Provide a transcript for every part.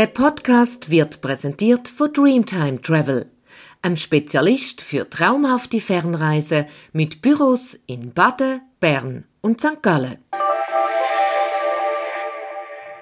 Der Podcast wird präsentiert von Dreamtime Travel, einem Spezialist für traumhafte Fernreise mit Büros in Baden, Bern und St. Gallen.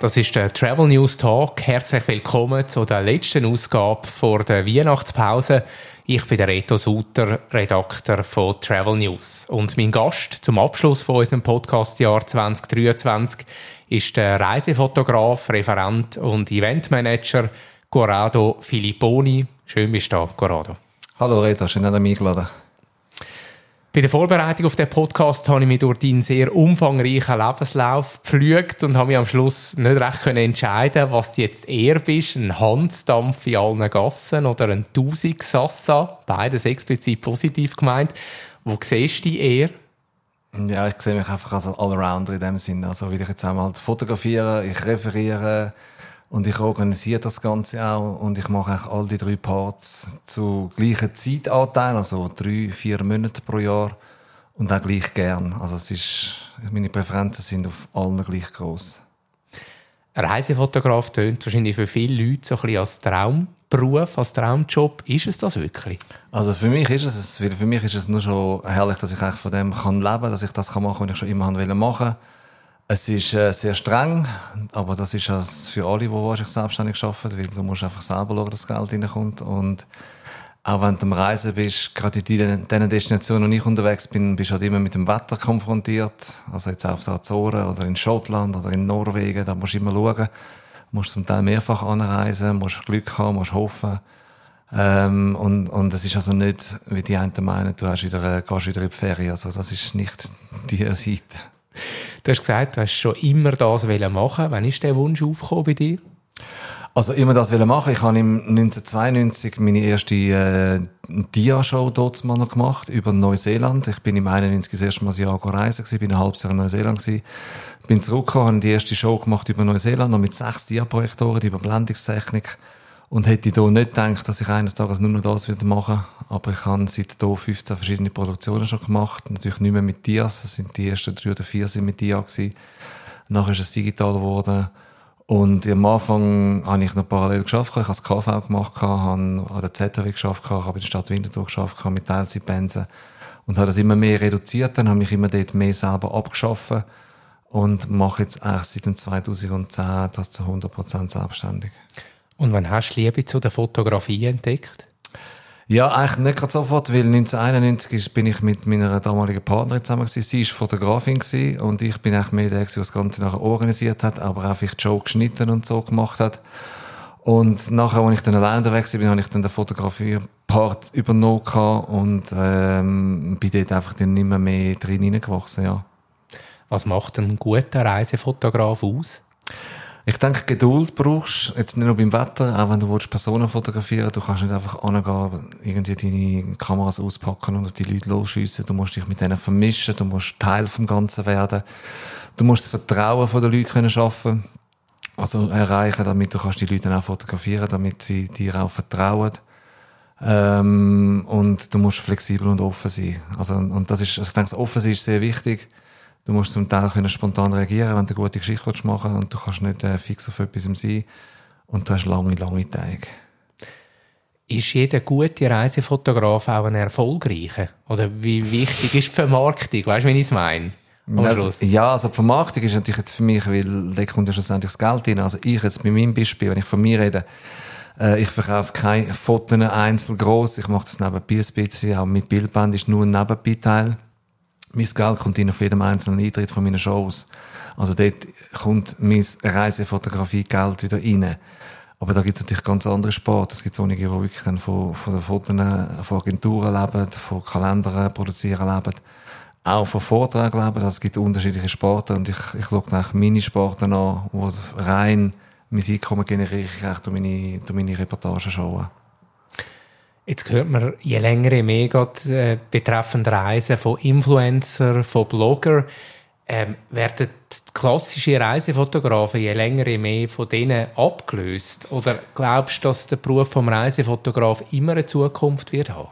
Das ist der Travel News Talk. Herzlich willkommen zu der letzten Ausgabe vor der Weihnachtspause. Ich bin der Reto Suter, Redakteur von Travel News. Und mein Gast zum Abschluss von unserem Podcastjahr 2023 ist der Reisefotograf, Referent und Eventmanager Corrado Filipponi. Schön bist du da, Corrado. Hallo Reto, schön, dass du mich eingeladen bei der Vorbereitung auf den Podcast habe ich mich durch deinen sehr umfangreichen Lebenslauf gepflügt und habe mich am Schluss nicht recht entscheiden was du jetzt eher bist, ein Hansdampf in allen Gassen oder ein Tausend-Sassa, beides explizit positiv gemeint. Wo siehst du dich eher? Ja, ich sehe mich einfach als Allrounder in dem Sinne. Also, will ich jetzt einmal fotografiere, ich referiere, und ich organisiere das Ganze auch und ich mache auch all die drei Parts zu gleichen Zeitanteilen, also drei, vier Monate pro Jahr und auch gleich gern. Also es ist, meine Präferenzen sind auf allen gleich groß. Reisefotograf tönt wahrscheinlich für viele Leute so ein bisschen als Traumberuf, als Traumjob. Ist es das wirklich? Also für mich ist es, für mich ist es nur schon herrlich, dass ich eigentlich von dem kann leben, dass ich das kann machen, was ich schon immer machen wollte. Es ist äh, sehr streng, aber das ist es für alle, die wahrscheinlich selbstständig arbeiten, weil du musst einfach selber schauen, dass das Geld reinkommt. Und auch wenn du am Reisen bist, gerade in diesen Destinationen, wo ich unterwegs bin, bist du halt immer mit dem Wetter konfrontiert. Also jetzt auf der Azoren oder in Schottland oder in Norwegen, da musst du immer schauen. Du musst zum Teil mehrfach anreisen, musst Glück haben, musst hoffen. Ähm, und, und es ist also nicht, wie die einen meinen, du hast wieder, äh, gehst wieder in die Ferien. Also das ist nicht die Seite. Du hast gesagt, du hast schon immer das machen Wann ist der Wunsch aufgekommen bei dir? Also immer das machen. Ich habe im 1992 meine erste äh, Dia-Show dort mal noch gemacht über Neuseeland. Ich bin im 91 das erste Mal ein Jahr reisen gewesen, bin ein halbes Jahr in Neuseeland gewesen. Bin zurückgekommen, habe die erste Show gemacht über Neuseeland, noch mit sechs Dia-Projektoren, die Überblendungstechnik. Und hätte da nicht gedacht, dass ich eines Tages nur noch das wieder mache. Aber ich habe seit da 15 verschiedene Produktionen schon gemacht. Natürlich nicht mehr mit Dias. Das sind die ersten drei oder vier sind mit Dia gewesen. Nachher ist es digital geworden. Und am Anfang habe ich noch parallel geschafft. Ich habe das KV gemacht, habe an der ZHW geschafft, habe in der Stadt Winterthur geschafft, mit Teilzeitpensen. Und habe das immer mehr reduziert. Dann habe ich immer dort mehr selber abgeschafft. Und mache jetzt erst seit dem 2010 das zu 100% selbstständig. Und wann hast du Liebe zu der Fotografie entdeckt? Ja, eigentlich nicht gerade sofort, weil 1991 bin ich mit meiner damaligen Partnerin zusammen gewesen. Sie war Fotografin gewesen und ich bin eigentlich mehr der, der das Ganze nachher organisiert hat, aber auch vielleicht Show geschnitten und so gemacht hat. Und nachher, als ich dann allein unterwegs bin, habe ich dann den Fotografie-Part übernommen und ähm, bin dort einfach dann nicht mehr, mehr drin hineingewachsen, ja. Was macht ein guter Reisefotograf aus? Ich denke, Geduld brauchst jetzt nicht nur beim Wetter, auch wenn du Personen fotografieren willst. Du kannst nicht einfach angehen, irgendwie deine Kameras auspacken und die Leute losschiessen. Du musst dich mit denen vermischen, du musst Teil vom Ganzen werden. Du musst das Vertrauen von den Leuten können schaffen, also erreichen, damit du kannst die Leute auch fotografieren, damit sie dir auch vertrauen. Ähm, und du musst flexibel und offen sein. Also, und das ist, also ich denke, das Offen sein ist sehr wichtig. Du musst zum Teil können spontan reagieren, wenn du eine gute Geschichte machen willst und du kannst nicht äh, fix auf etwas sein. Und du hast lange, lange Tage. Ist jeder gute Reisefotograf auch ein erfolgreicher? Oder wie wichtig ist die Vermarktung? Weißt du, wie ich es meine? Also, ja, also die Vermarktung ist natürlich jetzt für mich, weil da kommt ja schlussendlich das Geld rein. Also ich jetzt bei meinem Beispiel, wenn ich von mir rede, äh, ich verkaufe keine Fotos einzeln groß. Ich mache das nebenbei ein bisschen. Auch mit Bildband ist nur ein Nebenbeiteil mein Geld kommt in auf jedem einzelnen Eintritt von meinen Shows. Also dort kommt mein Reisefotografie-Geld wieder rein. Aber da gibt es natürlich ganz andere Sport. Es gibt einige, die wirklich dann von, von den Fotos, von Agenturen leben, von Kalendern produzieren leben, auch von Vorträgen leben. Also es gibt unterschiedliche Sporten und ich, ich schaue eigentlich meine Sporten an, wo rein mein Einkommen generiere ich durch meine, durch meine Reportagen schauen. Jetzt hört man je länger, je mehr geht, äh, betreffend Reisen von Influencer, von Blogger. Ähm, werden klassische Reisefotografen je länger, je mehr von denen abgelöst? Oder glaubst du, dass der Beruf vom Reisefotograf immer eine Zukunft wird haben?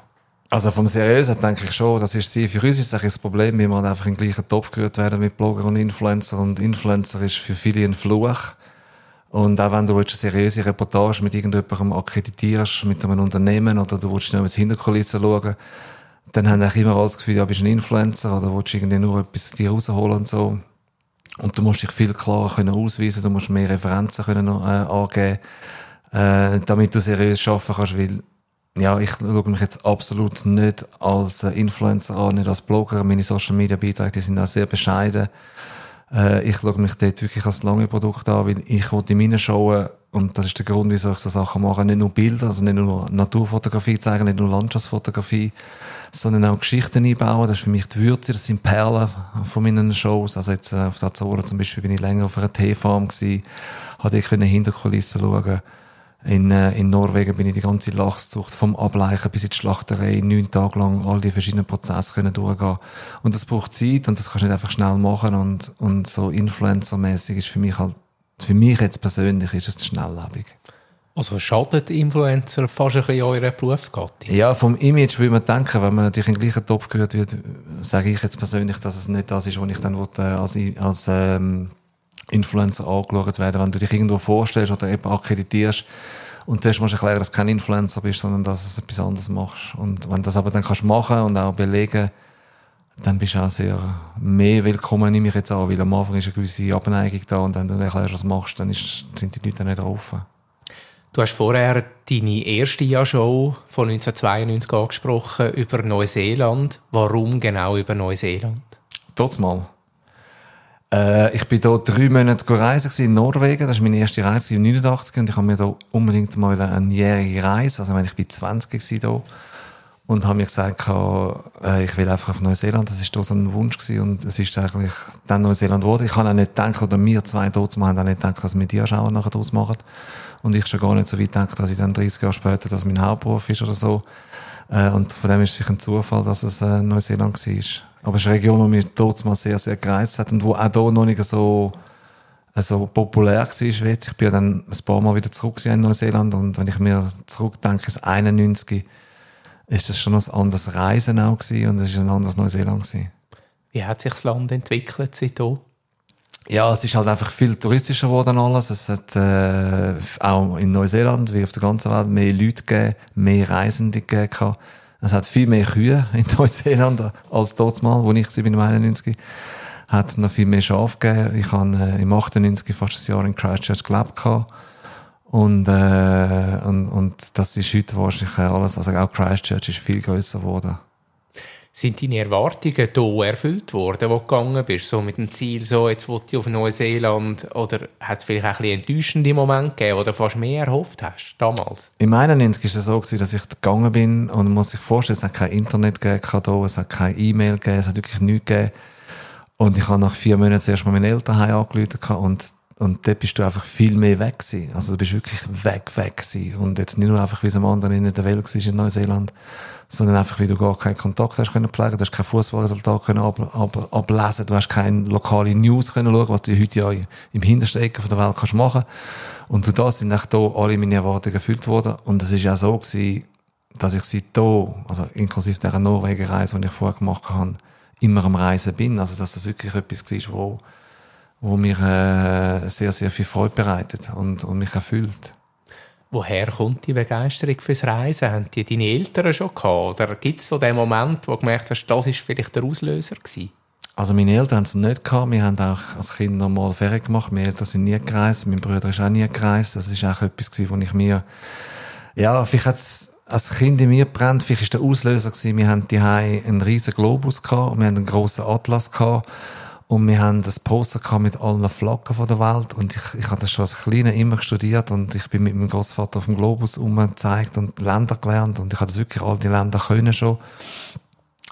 Also vom Seriösen denke ich schon, das ist. Für uns ist das Problem, wie man einfach in den gleichen Topf gerührt werden mit Blogger und Influencer. Und Influencer ist für viele ein Fluch. Und auch wenn du eine seriöse Reportage mit irgendjemandem akkreditierst, mit einem Unternehmen, oder du willst schnell ins Hinterkulissen schauen, dann haben auch immer das Gefühl, ja, bist ein Influencer, oder willst irgendwie nur etwas dir rausholen und so. Und du musst dich viel klarer können ausweisen, du musst mehr Referenzen können, äh, angeben, äh, damit du seriös arbeiten kannst, weil ja, ich schaue mich jetzt absolut nicht als Influencer an, nicht als Blogger. Meine Social Media Beiträge, die sind auch sehr bescheiden. Äh, ich schaue mich dort wirklich als lange Produkt an, weil ich wollte in meinen Shows, und das ist der Grund, wieso ich so Sachen mache, nicht nur Bilder, also nicht nur Naturfotografie zeigen, nicht nur Landschaftsfotografie, sondern auch Geschichten einbauen. Das ist für mich die Würze, das sind Perlen von meinen Shows. Also jetzt äh, auf der Azoren zum Beispiel bin ich länger auf einer Teefarm gewesen, ich hinter Kulissen schauen in, äh, in Norwegen bin ich die ganze Lachszucht vom Ableichen bis in die Schlachterei neun Tage lang all die verschiedenen Prozesse können durchgehen. Und das braucht Zeit und das kannst du nicht einfach schnell machen und, und so Influencer-mäßig ist für mich halt, für mich jetzt persönlich ist es schnelllebig. Also schadet Influencer fast ein bisschen eurer Berufsgattung? Ja, vom Image würde man denken, wenn man natürlich in den gleichen Topf gehört wird, sage ich jetzt persönlich, dass es nicht das ist, was ich dann äh, als, als ähm, Influencer angeschaut werden. Wenn du dich irgendwo vorstellst oder eben akkreditierst und zuerst musst du erklären, dass du kein Influencer bist, sondern dass du etwas anderes machst. Und wenn du das aber dann kannst machen und auch belegen, dann bist du auch sehr mehr willkommen, nehme ich jetzt an, weil am Anfang ist eine gewisse Abneigung da und wenn du dann erklärst, was du machst, dann ist, sind die Leute nicht offen. Du hast vorher deine erste Jahr-Show von 1992 angesprochen über Neuseeland. Warum genau über Neuseeland? Trotz mal. Äh, ich bin hier drei Monate reisen in Norwegen. Das war meine erste Reise im 89 und ich habe mir da unbedingt mal eine jährige Reise, also ich bin 20 hier und habe mir gesagt, äh, ich will einfach auf Neuseeland. Das ist da so ein Wunsch gewesen und es ist eigentlich dann Neuseeland geworden. Ich kann auch nicht denken, oder wir zwei dort haben auch nicht gedacht, dass wir die Schauer nachher draus machen. Und ich schon gar nicht so weit denke, dass ich dann 30 Jahre später, dass mein Hauptberuf ist oder so. Äh, und von dem ist es sicher ein Zufall, dass es äh, Neuseeland war. Aber es ist eine Region, die mich dort mal sehr, sehr gereizt hat und wo auch hier noch nicht so, so populär war jetzt. Ich bin ja dann ein paar Mal wieder zurück in Neuseeland und wenn ich mir zurückdenke, das 91, ist das schon ein anderes Reisen auch gewesen und es ist ein anderes Neuseeland gewesen. Wie hat sich das Land entwickelt seitdem? Ja, es ist halt einfach viel touristischer geworden alles. Es hat äh, auch in Neuseeland wie auf der ganzen Welt mehr Leute gegeben, mehr Reisende gegeben. Es hat viel mehr Kühe in Neuseeland als dort mal, wo ich bin im 91 hat noch viel mehr Schafe gegeben. Ich habe äh, im 98 fast ein Jahr in Christchurch gelebt und, äh, und, und das ist heute wahrscheinlich alles, also auch Christchurch ist viel größer geworden. Sind deine Erwartungen hier erfüllt worden, wo du gegangen bist? So mit dem Ziel, so, jetzt wollte ich auf Neuseeland? Oder hat es vielleicht auch ein bisschen enttäuschende Momente gegeben, wo du fast mehr erhofft hast, damals? Im 91 war es so, dass ich gegangen bin und man muss sich vorstellen, es hat kein Internet gegeben, es hat keine E-Mail gegeben, es hat wirklich nichts gegeben. Und ich habe nach vier Monaten zuerst mal meine Eltern angerufen und und dort bist du einfach viel mehr weg gewesen. Also du bist wirklich weg, weg gewesen. Und jetzt nicht nur einfach, wie es am anderen in der Welt war in Neuseeland, sondern einfach, wie du gar keinen Kontakt hast können pflegen, du hast kein Fußballresultat können ab, ab, ablesen, du hast keine lokale News können schauen, was du heute ja im hintersten Ecke von der Welt kannst machen. Und du da sind echt da alle meine Erwartungen erfüllt worden. Und es ist ja so gewesen, dass ich seit da, also inklusive der Norwegen-Reise, die ich vorher gemacht habe, immer am Reisen bin. Also, dass das wirklich etwas war, wo, wo mir äh, sehr, sehr viel Freude bereitet und, und mich erfüllt. Woher kommt die Begeisterung fürs Reisen? Haben die deine Eltern schon gehabt? Oder gibt es so den Moment, wo du gemerkt hast, das war vielleicht der Auslöser gewesen? Also meine Eltern haben es nicht gehabt. Wir haben auch als Kind normal Ferien gemacht. Meine Eltern sind nie gereist. Mein Bruder ist auch nie gereist. Das ist auch etwas gewesen, wo ich mir, ja, vielleicht hat es als Kind in mir brennt. Vielleicht war der Auslöser gewesen. Wir haben die einen riesen Globus gehabt. Wir haben einen grossen Atlas gehabt. Und wir haben das Poster mit allen Flaggen von der Welt. Und ich, ich habe das schon als Kleiner immer studiert. Und ich bin mit meinem Großvater auf dem Globus umgezeigt und Länder gelernt. Und ich habe das wirklich all die Länder können schon.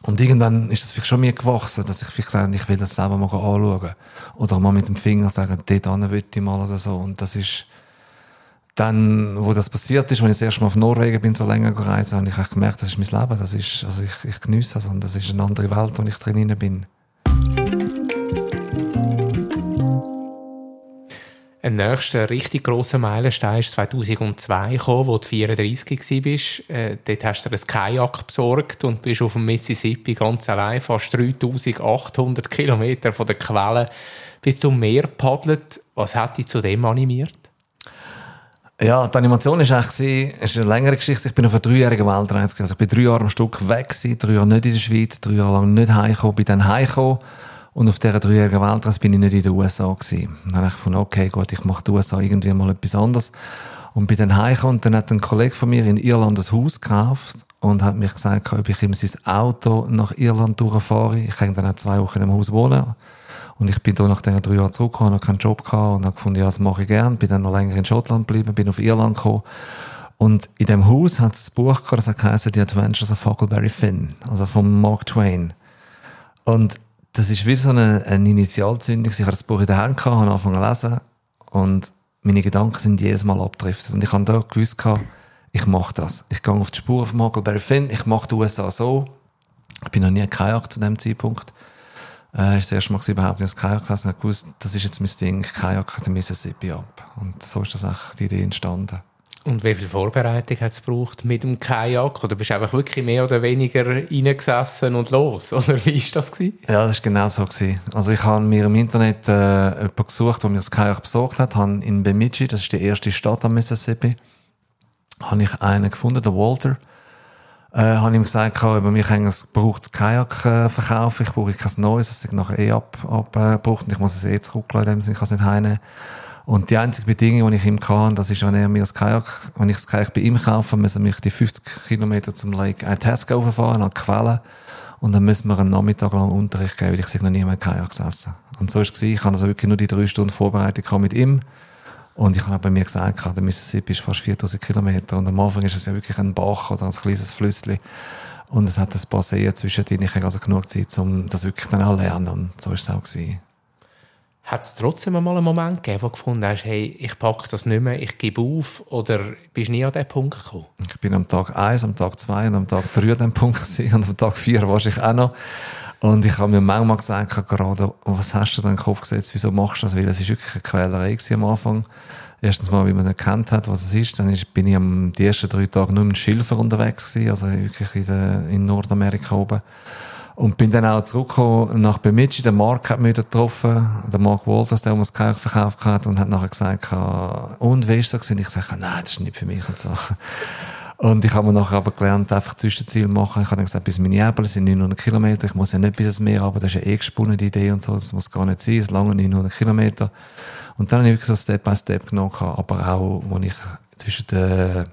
Und irgendwann ist es vielleicht schon mir gewachsen, dass ich vielleicht habe, ich will das selber mal anschauen. Oder mal mit dem Finger sagen, dort hin will ich mal oder so. Und das ist, dann, wo das passiert ist, wenn ich das erste Mal auf Norwegen bin, so länger gereist, habe ich gemerkt, das ist mein Leben. Das ist, also ich, ich genieße das und das ist eine andere Welt, wo ich drin bin. Ein nächster richtig grosser Meilenstein ist 2002 gekommen, wo du 34 warst. Äh, dort hast du dir ein Kajak besorgt und bist auf dem Mississippi ganz allein, fast 3800 Kilometer von der Quelle bis zum Meer paddelt. Was hat dich zu dem animiert? Ja, die Animation ist eigentlich ist eine längere Geschichte. Ich bin auf einer dreijährigen Weltreise. Also ich bin drei Jahre am Stück weg drei Jahre nicht in der Schweiz, drei Jahre lang nicht heimgekommen, bin dann heimgekommen. Und auf dieser dreijährigen Weltreise bin ich nicht in den USA gewesen. Dann habe ich gefunden, okay, gut, ich mache die USA irgendwie mal etwas anderes. Und bin dann heimgekommen und dann hat ein Kollege von mir in Irland ein Haus gekauft und hat mich gesagt, ob ich ihm sein Auto nach Irland durchfahre. Ich kann dann auch zwei Wochen im Haus wohnen. Und ich bin da nach diesen drei Jahren zurückgekommen, habe keinen Job gehabt und habe gefunden, ja, das mache ich gern. Bin dann noch länger in Schottland geblieben, bin auf Irland gekommen. Und in dem Haus hat es ein Buch gehabt, das heißt The Adventures of Huckleberry Finn, also von Mark Twain. Und das ist wie so eine, eine Initialzündung. Ich habe das Buch in der Hand habe angefangen zu lesen und meine Gedanken sind jedes Mal abgedriftet. Und ich habe da gewusst, ich mache das. Ich gehe auf die Spur von Huckleberry Finn, ich mache die USA so. Ich bin noch nie Kajak zu dem Zeitpunkt. Äh, das erste Mal überhaupt das Kajak gesessen und gewusst, das ist jetzt mein Ding, Kajak den Mississippi ab. Und so ist das echt die Idee entstanden. Und wie viel Vorbereitung hat es gebraucht mit dem Kajak? Oder bist du einfach wirklich mehr oder weniger reingesessen und los? Oder wie war das? Gewesen? Ja, das war genau so. Gewesen. Also ich habe mir im Internet äh, jemanden gesucht, der mir das Kajak besorgt hat. Habe in Bemidji, das ist die erste Stadt am Mississippi, habe ich einen gefunden, den Walter. Äh, habe ihm gesagt, über mich braucht das Kajak äh, verkaufen, ich brauche kein neues, es ist nachher eh abgebraucht ab, und ich muss es eh zurückladen, ich kann es nicht heimnehmen. Und die einzige Bedingung, die ich ihm kann, das ist, wenn er mir das Kajak, wenn ich das Kajak bei ihm kaufe, müssen wir die 50 Kilometer zum Lake Itasca fahren, an die Quelle. Und dann müssen wir einen Nachmittag lang Unterricht geben, weil ich noch nie mehr Kajak gesessen. Und so ist es Ich habe also wirklich nur die drei Stunden Vorbereitung mit ihm. Und ich habe bei mir gesagt, der Mississippi ist fast 4000 Kilometer. Und am Anfang ist es ja wirklich ein Bach oder ein kleines Flüssli. Und es hat ein paar Seen zwischendrin. Ich habe also genug Zeit, um das wirklich dann auch zu lernen. Und so ist es auch gewesen. Hat es trotzdem einmal einen Moment gegeben, wo du gefunden hast, hey, ich packe das nicht mehr, ich gebe auf? Oder bist du nie an diesen Punkt gekommen? Ich bin am Tag 1, am Tag 2 und am Tag 3 an diesem Punkt gewesen, und am Tag 4 wahrscheinlich auch noch. Und ich habe mir manchmal gesagt, gerade, was hast du da in den Kopf gesetzt, wieso machst du das? Weil es ist wirklich eine Quälerei am Anfang. Erstens mal, wie man kennt hat, was es ist. Dann bin ich am, ersten drei Tage nur mit Schilfer unterwegs gewesen, also wirklich in, der, in Nordamerika oben. Und bin dann auch zurückgekommen nach Bemidji. Der Mark hat mich getroffen. Der Mark Walters, der uns das verkauft hat und hat nachher gesagt, und wie ist das? Und ich sage, nein, das ist nicht für mich und so. Und ich habe mir nachher aber gelernt, einfach Zwischenziel machen. Ich habe dann gesagt, bis Minneapolis sind 900 Kilometer. Ich muss ja nicht bis ins Meer, aber das ist ja eh gesponnen, die Idee und so. Das muss gar nicht sein. Es lange 900 Kilometer. Und dann habe ich wirklich so Step by Step genommen, aber auch, wo ich zwischen den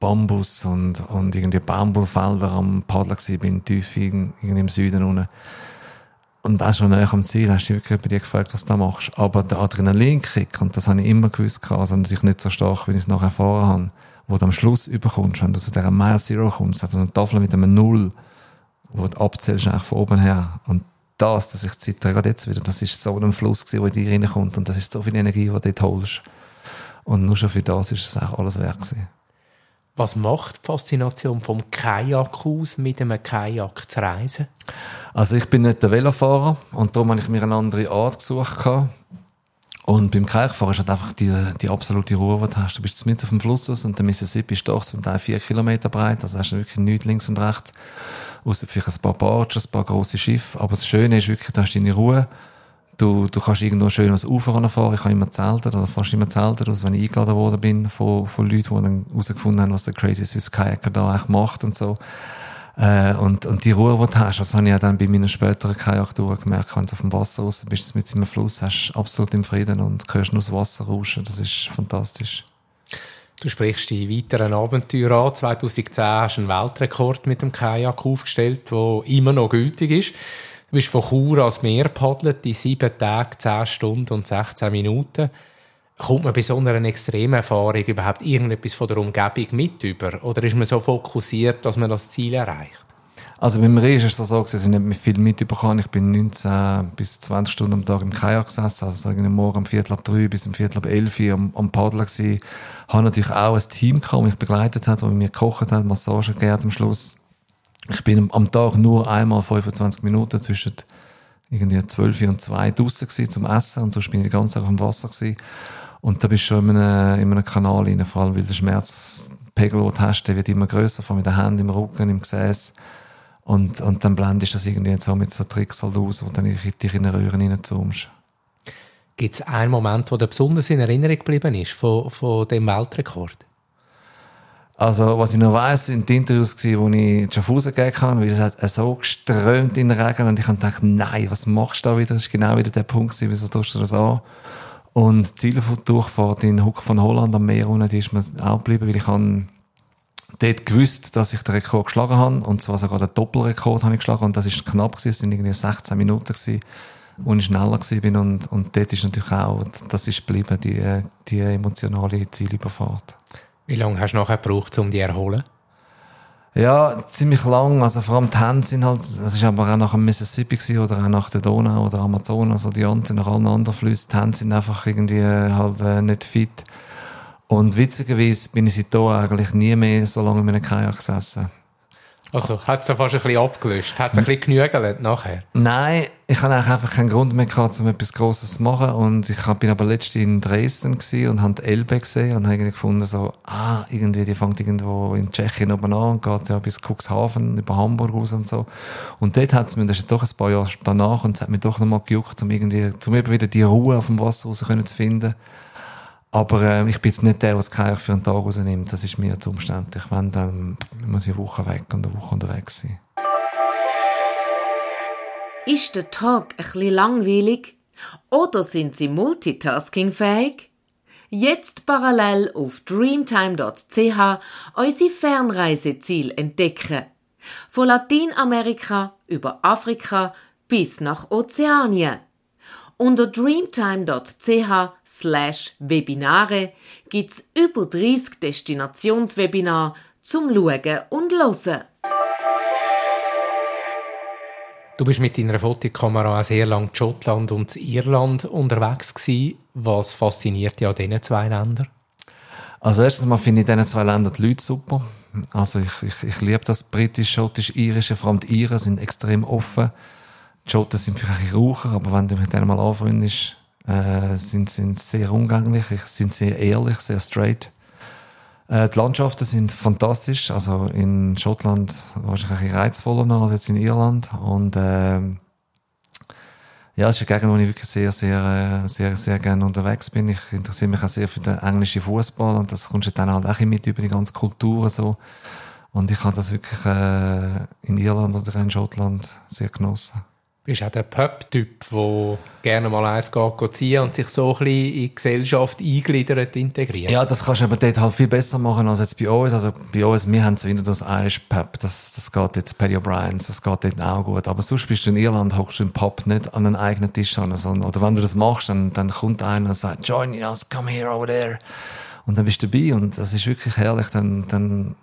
Bambus und, und irgendwie Baumwollfelder am Paddeln war, bin tief irgendwie im Süden unten. Und auch schon näher am Ziel hast du wirklich bei dir gefragt, was du da machst. Aber der Adrenalinkick, und das habe ich immer gewusst, also natürlich nicht so stark, wie ich es nachher erfahren habe, wo du am Schluss überkommst, wenn du zu dieser Mile Zero kommst, also eine Tafel mit einem Null, wo du abzählst von oben her. Und das, dass ich zittere, gerade jetzt wieder, das ist so ein Fluss gewesen, der in dir reinkommt und das ist so viel Energie, die du dort holst. Und nur schon für das ist es auch alles wert gewesen. Was macht die Faszination vom Kajak aus, mit einem Kajak zu reisen? Also ich bin nicht der Velofahrer und darum habe ich mir eine andere Art gesucht. Und beim Kajakfahren ist halt einfach die, die absolute Ruhe, die du hast. Du bist mit auf dem Fluss aus und der Mississippi ist doch zum Teil vier Kilometer breit, also hast du wirklich nichts links und rechts. Außer vielleicht ein paar Barges, ein paar grosse Schiffe. Aber das Schöne ist wirklich, du hast deine Ruhe Du, du kannst irgendwo schön was Ufer fahren. Ich habe immer zeltet oder fast immer zeltet, also wenn ich eingeladen worden bin von, von Leuten, die dann herausgefunden haben, was der Crazy Swiss Kayaker da eigentlich macht und so. Äh, und, und die Ruhe, die du hast, das habe ich ja dann bei meinen späteren Kajaktouren gemerkt, wenn du auf dem Wasser raus bist, mit einem Fluss, hast du absolut im Frieden und hörst nur das Wasser rauschen. Das ist fantastisch. Du sprichst die weiteren Abenteuer an. 2010 hast du einen Weltrekord mit dem Kajak aufgestellt, der immer noch gültig ist. Du bist von Chur ans Meer paddelt in sieben Tagen, zehn Stunden und 16 Minuten. Kommt man bei so einer extremen Erfahrung überhaupt irgendetwas von der Umgebung mit über? Oder ist man so fokussiert, dass man das Ziel erreicht? Also beim Reh ist es so, dass ich nicht viel mitbekommen Ich bin 19 bis 20 Stunden am Tag im Kajak gesessen, also so irgendwie morgen um Viertel ab drei bis um Viertel ab elf am, am Paddeln gewesen. Habe natürlich auch ein Team das mich begleitet hat, das mir gekocht hat, Massage gegeben am Schluss. Ich bin am Tag nur einmal 25 Minuten zwischen irgendwie 12 und 2 draussen gewesen zum Essen und sonst bin ich die ganze Zeit auf dem Wasser gewesen. Und da bist du schon in einem, in einem Kanal rein, vor allem weil der Schmerzpegel, den du hast, der wird immer grösser, von mit den Händen im Rücken, im Gesäß. Und, und dann blendest du das irgendwie so mit so Tricks halt aus, wo dann dich in eine Röhre reinzoomst. Gibt es einen Moment, der besonders in Erinnerung geblieben ist von, von dem Weltrekord? Also, was ich noch weiss, sind die Interviews gewesen, wo ich Schaffhausen gegeben habe, weil es hat so geströmt in den Regen und ich habe gedacht, nein, was machst du da wieder? Das ist genau wieder der Punkt gewesen, wieso tust du das an? Und die Zieldurchfahrt in Huck von Holland am Meer unten, die ist mir auch geblieben, weil ich habe dort gewusst, dass ich den Rekord geschlagen habe. Und zwar sogar den Doppelrekord habe ich geschlagen. Und das ist knapp gewesen. Es sind irgendwie 16 Minuten gewesen, wo ich schneller gewesen bin. Und, und dort ist natürlich auch, das ist geblieben, die, die emotionale Zielüberfahrt. Wie lange hast du nachher gebraucht, um die zu erholen? Ja, ziemlich lang. Also vor allem die Hände sind halt, das ist aber auch nach dem Mississippi gewesen, oder auch nach der Donau oder Amazonas oder die anderen, nach allen anderen Flüssen. Die Hände sind einfach irgendwie halt äh, nicht fit. Und witzigerweise bin ich seitdem eigentlich nie mehr so lange in einem Kajak gesessen. Also hat es fast ein bisschen abgelöst? Hat es ein bisschen genügelt nachher? Nein, ich hatte einfach keinen Grund mehr gehabt, um etwas Grosses zu machen. Und ich bin aber letztens in Dresden und habe die Elbe gesehen und habe gefunden, so, ah, irgendwie, die fängt irgendwo in Tschechien oben an und geht ja bis Cuxhaven, über Hamburg raus und so. Und dort hat es mir, das ist doch ein paar Jahre danach, und es hat mich doch nochmal gejuckt, um irgendwie, um eben wieder die Ruhe auf dem Wasser raus zu finden. Aber äh, ich bin jetzt nicht der, der das für einen Tag rausnimmt. Das ist mir zu umständlich. Wenn, dann muss ich eine Woche weg und eine Woche unterwegs sein. Ist der Tag bisschen langweilig? Oder sind Sie multitaskingfähig? Jetzt parallel auf dreamtime.ch unsere Fernreiseziel entdecken. Von Lateinamerika über Afrika bis nach Ozeanien. Unter dreamtime.ch slash Webinare gibt's über 30 Destinationswebinare zum Schauen und Hören. Du bist mit deiner Fotokamera auch sehr lange in Schottland und Irland unterwegs gewesen. Was fasziniert dich an diesen zwei Ländern? Also erstens mal finde ich in diesen zwei Ländern die Leute super. Also ich, ich, ich liebe das britisch, schottisch, irische. Vor allem die Iren sind extrem offen. Schotten sind vielleicht Raucher, aber wenn du mit denen mal anfreundest, äh, sind sie sehr umgänglich, sind sehr ehrlich, sehr straight. Äh, die Landschaften sind fantastisch. Also in Schottland wahrscheinlich reizvoller noch als jetzt in Irland. Und äh, ja, es ist eine Gegend, wo ich wirklich sehr, sehr, äh, sehr, sehr gerne unterwegs bin. Ich interessiere mich auch sehr für den englischen Fußball und das kommst du dann halt auch mit über die ganze Kultur so. Und ich habe das wirklich äh, in Irland oder in Schottland sehr genossen bist auch der Pub-Typ, der gerne mal eins geht, ziehen und sich so ein bisschen in die Gesellschaft eingliedert, integriert. Ja, das kannst du aber dort halt viel besser machen als jetzt bei uns. Also bei uns, wir haben es wieder das Irish Pub, das, das geht jetzt Paddy O'Brien's, das geht dort auch gut. Aber sonst bist du in Irland, hockst du im Pub nicht an einen eigenen Tisch an, sondern, oder wenn du das machst, dann, dann kommt einer und sagt, join us, come here over there. Und dann bist du dabei und das ist wirklich herrlich, dann, dann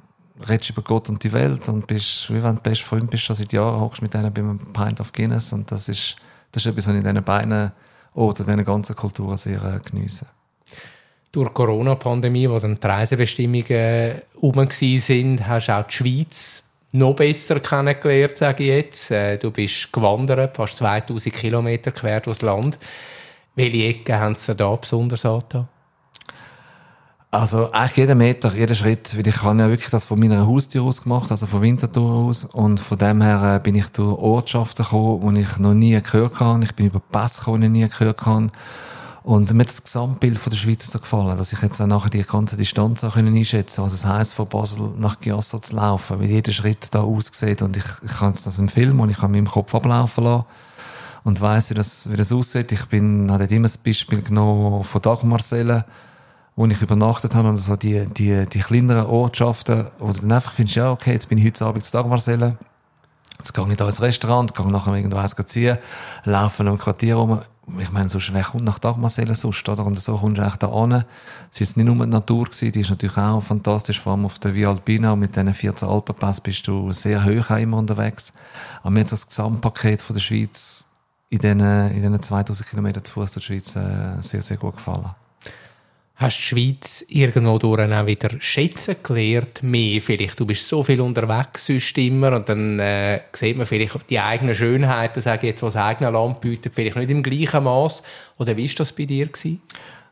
redest über Gott und die Welt und bist, wie wenn du best Freund bist, schon seit Jahren hockst mit denen beim Pint of Guinness und das ist, das ist etwas, was ich in diesen beiden Orten, in diesen ganzen Kulturen sehr äh, geniesse. Durch die Corona-Pandemie, wo dann die Reisebestimmungen herum waren, hast du auch die Schweiz noch besser kennengelernt, sage ich jetzt. Äh, du bist gewandert, fast 2000 Kilometer quer durchs Land. Welche Ecken haben sie da besonders angetan? Also eigentlich jeden Meter, jeden Schritt, weil ich habe ja wirklich das von meiner Haustür aus gemacht, also von Winterthur aus und von dem her äh, bin ich durch Ortschaften gekommen, die ich noch nie gehört habe. Ich bin über Pässe gekommen, die ich nie gehört habe. Und mir hat das Gesamtbild von der Schweiz so gefallen, dass ich jetzt dann nachher die ganze Distanz auch einschätzen konnte, was es heisst, von Basel nach Chiasso zu laufen, wie jeder Schritt da aussieht. Und ich, ich kann das im Film und ich kann meinem Kopf ablaufen lassen und weiss, wie das, wie das aussieht. Ich bin, habe immer das Beispiel genommen von Dagmarsellen, wo ich übernachtet habe, und so die, die, die kleineren Ortschaften, wo du dann einfach findest, ja, okay, jetzt bin ich heute Abend zu Dagmarsellen, jetzt gehe ich da ins Restaurant, gehe nachher irgendwo eins ziehen, laufe im Quartier rum, ich meine, so schwer kommt nach Dagmarsellen sonst, oder? Und so kommst du echt da an. Es ist nicht nur die Natur gewesen, die ist natürlich auch fantastisch, vor allem auf der Via Alpina, mit diesen 14 Alpenpass bist du sehr hoch immer unterwegs. Aber mir hat das Gesamtpaket von der Schweiz in diesen, in diesen 2000 Kilometern zu Fuß die Schweiz äh, sehr, sehr gut gefallen. Hast die Schweiz irgendwo durch auch wieder schätzen gelernt? Mehr vielleicht. Du bist so viel unterwegs sonst immer und dann äh, sieht man vielleicht die eigenen Schönheiten, sage ich jetzt, was das eigene Land bietet, vielleicht nicht im gleichen Maß. Oder wie war das bei dir? Gewesen?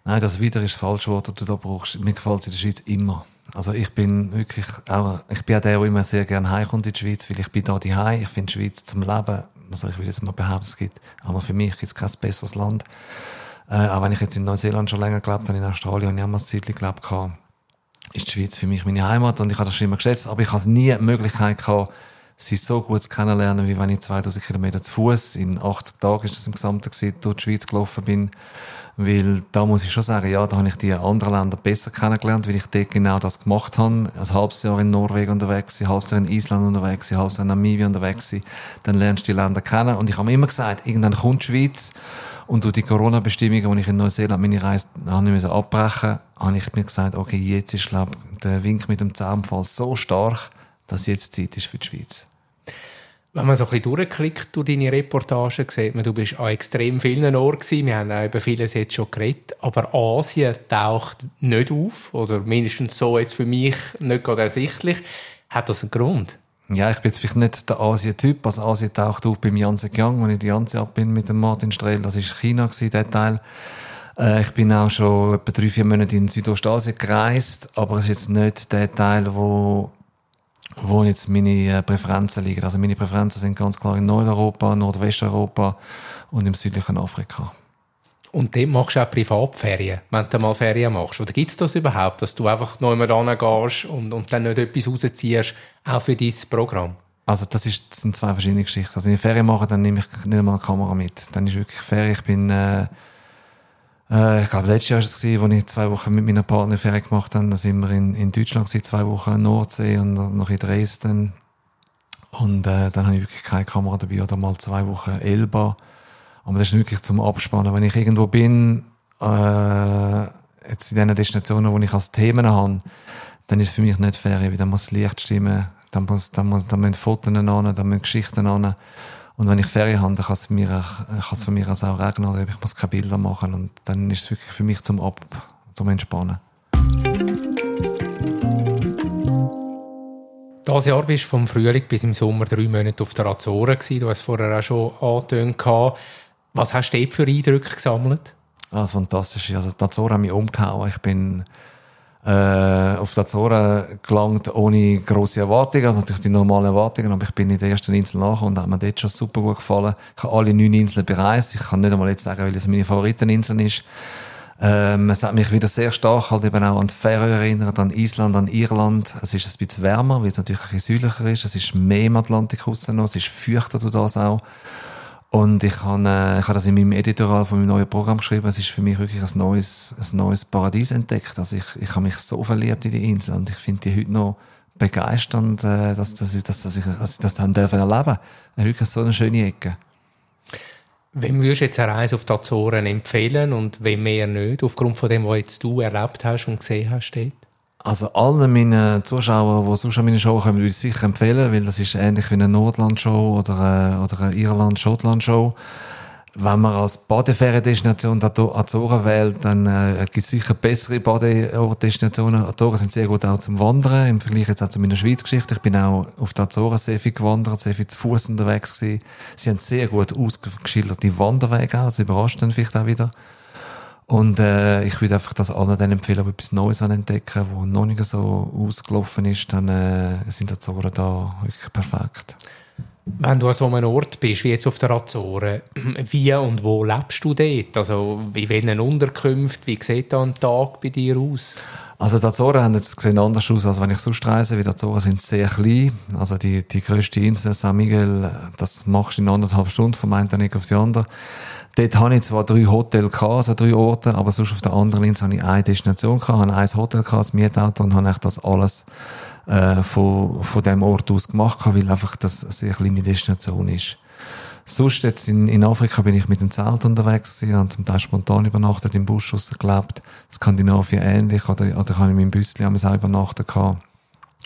Nein, das wieder ist das falsche Wort, das du da brauchst. Mir gefällt es in der Schweiz immer. Also ich bin wirklich auch, ich bin auch der, der immer sehr gerne heimkommt in die Schweiz, weil ich bin da die Ich finde die Schweiz zum Leben, also ich will jetzt mal behaupten, es gibt, aber für mich gibt es kein besseres Land. Äh, auch wenn ich jetzt in Neuseeland schon länger gelebt habe, in Australien habe ich auch mal ein Zeit gelebt, ist die Schweiz für mich meine Heimat und ich habe das schon immer geschätzt, aber ich habe nie die Möglichkeit gehabt, sie so gut kennenlernen, wie wenn ich 2000 Kilometer zu Fuß in 80 Tagen ist das im Gesamten gewesen, durch die Schweiz gelaufen bin. Weil da muss ich schon sagen, ja, da habe ich die anderen Länder besser kennengelernt, weil ich dort genau das gemacht habe. Ein halbes Jahr in Norwegen unterwegs ein halbes Jahr in Island unterwegs ein halbes Jahr in Namibia unterwegs. Dann lernst du die Länder kennen. Und ich habe immer gesagt, irgendwann kommt die Schweiz. Und durch die Corona-Bestimmungen, als ich in Neuseeland meine Reise habe ich abbrechen habe ich mir gesagt, okay, jetzt ist, glaube der Wink mit dem Zaunfall so stark, dass jetzt Zeit ist für die Schweiz. Wenn man so ein bisschen durchklickt durch deine Reportagen, sieht man, du bist an extrem vielen Orten gewesen. Wir haben auch über vieles jetzt schon geredet. Aber Asien taucht nicht auf. Oder mindestens so jetzt für mich nicht gerade ersichtlich. Hat das einen Grund? Ja, ich bin jetzt vielleicht nicht der Asien-Typ. Also Asien taucht auf beim Yangtze Kiang, wo ich die Yangtze ab bin mit dem Martin Strehl. Das war China, der Teil. Äh, ich bin auch schon etwa drei, vier Monate in Südostasien gereist. Aber es ist jetzt nicht der Teil, wo wo jetzt meine äh, Präferenzen liegen. Also meine Präferenzen sind ganz klar in Nordeuropa, Nordwesteuropa und im südlichen Afrika. Und dort machst du auch Privatferien, wenn du mal Ferien machst. Oder gibt es das überhaupt, dass du einfach noch einmal gehst und, und dann nicht etwas rausziehst, auch für dein Programm? Also das, ist, das sind zwei verschiedene Geschichten. Also wenn ich Ferien mache, dann nehme ich nicht einmal eine Kamera mit. Dann ist wirklich Ferien. Ich bin äh, äh, ich glaube, letztes Jahr war es, als ich zwei Wochen mit meiner Partner Ferien gemacht habe. Da sind wir in, in Deutschland gewesen, zwei Wochen in Nordsee und noch in Dresden. Und äh, dann habe ich wirklich keine Kamera dabei oder mal zwei Wochen Elba. Aber das ist wirklich zum Abspannen. Wenn ich irgendwo bin, äh, jetzt in den Destinationen, wo ich als Themen habe, dann ist es für mich nicht Ferien, weil dann muss das Licht stimmen, dann muss, dann muss, dann müssen Fotos an, dann müssen Geschichten an. Und wenn ich Ferien habe, dann kann es, mir, kann es von mir aus auch regnen oder ich muss keine Bilder machen. Und dann ist es wirklich für mich zum Ab, zum Entspannen. Dieses Jahr bist du vom Frühling bis im Sommer drei Monate auf der Azoren gewesen. Du hast es vorher auch schon angetönt. Was hast du dort für Eindrücke gesammelt? Ah, das Fantastische. Also, die Azoren haben mich umgehauen. Ich bin äh, auf die Azoren gelangt ohne grosse Erwartungen, also natürlich die normalen Erwartungen, aber ich bin in der ersten Insel nach und hat mir dort schon super gut gefallen. Ich habe alle neun Inseln bereist. Ich kann nicht einmal jetzt sagen, weil es meine Favoriteninsel ist. Ähm, es hat mich wieder sehr stark halt eben auch an die Färöer erinnert, an Island, an Irland. Es ist ein bisschen wärmer, weil es natürlich ein bisschen südlicher ist. Es ist mehr im Atlantik raus noch. Es ist feuchter du das auch. Und ich habe, äh, ich habe das in meinem Editorial von meinem neuen Programm geschrieben. Es ist für mich wirklich ein neues, ein neues Paradies entdeckt. Also ich, ich habe mich so verliebt in die Insel und ich finde die heute noch begeisternd, äh, dass, dass, dass, dass ich, dass ich das dann dürfen erleben. Wirklich so eine schöne Ecke. Wem würdest du jetzt eine Reise auf die Azoren empfehlen und wem mehr nicht, aufgrund von dem, was jetzt du erlebt hast und gesehen hast dort? Also allen meinen Zuschauern, die sonst an meine Show kommen, würde ich sicher empfehlen, weil das ist ähnlich wie eine Nordland-Show oder eine, oder eine Irland-Schottland-Show. Wenn man als Badeferiendestination die Azoren wählt, dann äh, gibt es sicher bessere Badedestinationen. Azoren sind sehr gut auch zum Wandern, im Vergleich jetzt auch zu meiner Schweiz-Geschichte. Ich bin auch auf der Azoren sehr viel gewandert, sehr viel zu Fuß unterwegs gewesen. Sie haben sehr gut ausgeschilderte Wanderwege auch, das überrascht dann vielleicht auch wieder. Und äh, ich würde einfach das allen dann empfehlen, die etwas Neues entdecken, wo noch nicht so ausgelaufen ist, dann äh, sind die Azoren da wirklich perfekt. Wenn du an so einem Ort bist, wie jetzt auf der Azoren, wie und wo lebst du dort? Also in welchen Unterkünften, wie sieht da ein Tag bei dir aus? Also die Azoren haben jetzt gesehen anders aus, als wenn ich sonst reise, die Azoren sind sehr klein. Also die, die grösste Insel, San Miguel, das machst du in anderthalb Stunden vom einen Tag auf die andere. Dort hatte ich zwar drei Hotels, also drei Orte, aber sonst auf der anderen Insel hatte ich eine Destination, habe ein Hotel, ein Mietauto und habe das alles äh, von, von dem Ort aus gemacht, weil einfach das eine sehr kleine Destination ist. Sonst jetzt in, in Afrika bin ich mit dem Zelt unterwegs gewesen, habe zum Teil spontan übernachtet, im Busch gelebt. Skandinavien ähnlich, oder, oder habe ich mit dem Büsschen auch übernachtet gehabt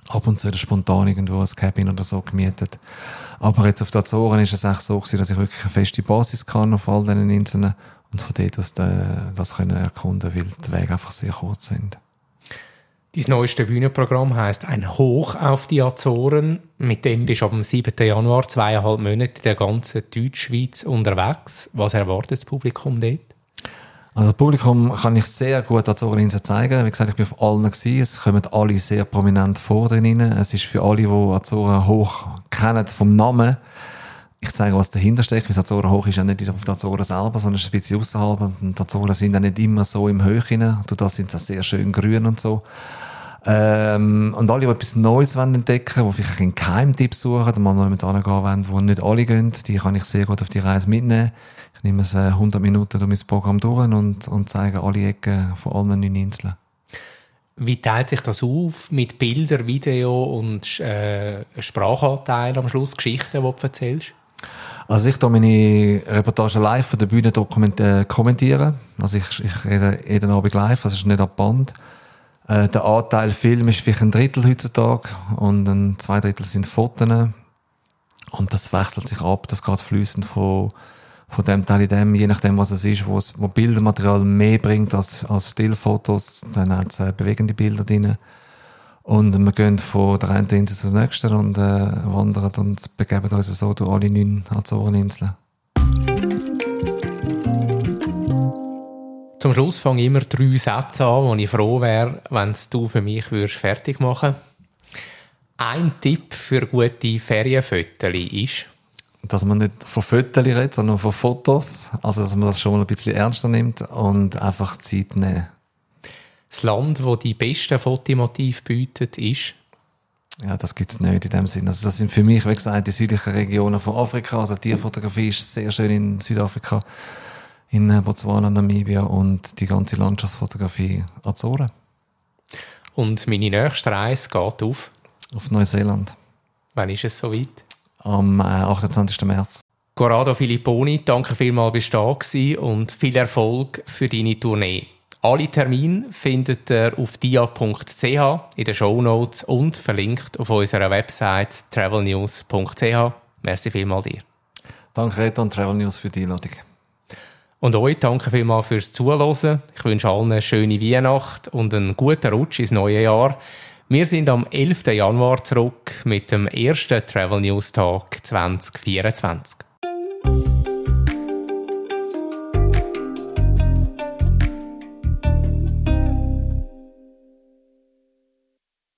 ab und zu spontan irgendwo ein Cabin oder so gemietet. Aber jetzt auf den Azoren ist es echt so gewesen, dass ich wirklich eine feste Basis kann auf all diesen Inseln und von dort aus das können erkunden, weil die Wege einfach sehr kurz sind. Dein neueste Bühnenprogramm heißt Ein Hoch auf die Azoren. Mit dem bist du ab dem 7. Januar zweieinhalb Monate in der ganzen Deutschschweiz unterwegs. Was erwartet das Publikum dort? Also das Publikum kann ich sehr gut Organisator zeigen. Wie gesagt, ich bin auf allen gewesen. Es kommen alle sehr prominent vor drin. Es ist für alle, die Azoren hoch kennen vom Namen, ich zeige, was dahinter steckt. Das Azoren hoch ist ja nicht auf der Azoren selber, sondern ein bisschen außerhalb. Und die Azoren sind ja nicht immer so im Höhen. Und da sind sie sehr schön grün und so. Ähm, und alle, die etwas Neues entdecken wollen, die vielleicht einen Geheimtipp suchen, oder mal noch jemand angehen wollen, wo nicht alle gehen, die kann ich sehr gut auf die Reise mitnehmen. Ich nehme es 100 äh, Minuten durch mein Programm durch und, und zeige alle Ecken von allen neun Inseln. Wie teilt sich das auf mit Bilder, Video und äh, Sprachanteil am Schluss, Geschichten, die du erzählst? Also ich tue meine Reportage live von der Bühne äh, kommentieren. Also ich, ich rede jeden Abend live, also es ist nicht ab Band. Äh, der Anteil Film ist vielleicht ein Drittel heutzutage und ein zwei Drittel sind Fotos. Und das wechselt sich ab, das geht fließend von, von dem Teil in dem, je nachdem was es ist, wo, es, wo Bildermaterial mehr bringt als, als Stillfotos, dann hat es äh, bewegende Bilder drin. Und wir gehen von der einen Insel zur nächsten und äh, wandern und begeben uns so durch alle neun Azoreninseln. Zum Schluss fange ich immer drei Sätze an, wo ich froh wäre, wenn du für mich fertig machen würdest. Ein Tipp für gute Ferienfotos ist? Dass man nicht von Fotos redet, sondern von Fotos. Also, dass man das schon mal ein bisschen ernster nimmt und einfach Zeit nehmen. Das Land, das die besten Fotomotive bietet, ist? Ja, das gibt es nicht in dem Sinn. Also das sind für mich, wie gesagt, die südlichen Regionen von Afrika. Also Tierfotografie ist sehr schön in Südafrika in äh, Botswana, Namibia und die ganze Landschaftsfotografie Azoren. Und meine nächste Reise geht auf? Auf Neuseeland. Wann ist es soweit? Am äh, 28. März. Corrado Filipponi, danke vielmals, bist du da und viel Erfolg für deine Tournee. Alle Termine findet ihr auf dia.ch in den Show Notes und verlinkt auf unserer Website travelnews.ch. Merci vielmals dir. Danke, Reto und Travel News für die Einladung. Und euch danke vielmals fürs Zuhören. Ich wünsche allen eine schöne Weihnacht und einen guten Rutsch ins neue Jahr. Wir sind am 11. Januar zurück mit dem ersten Travel News Tag 2024.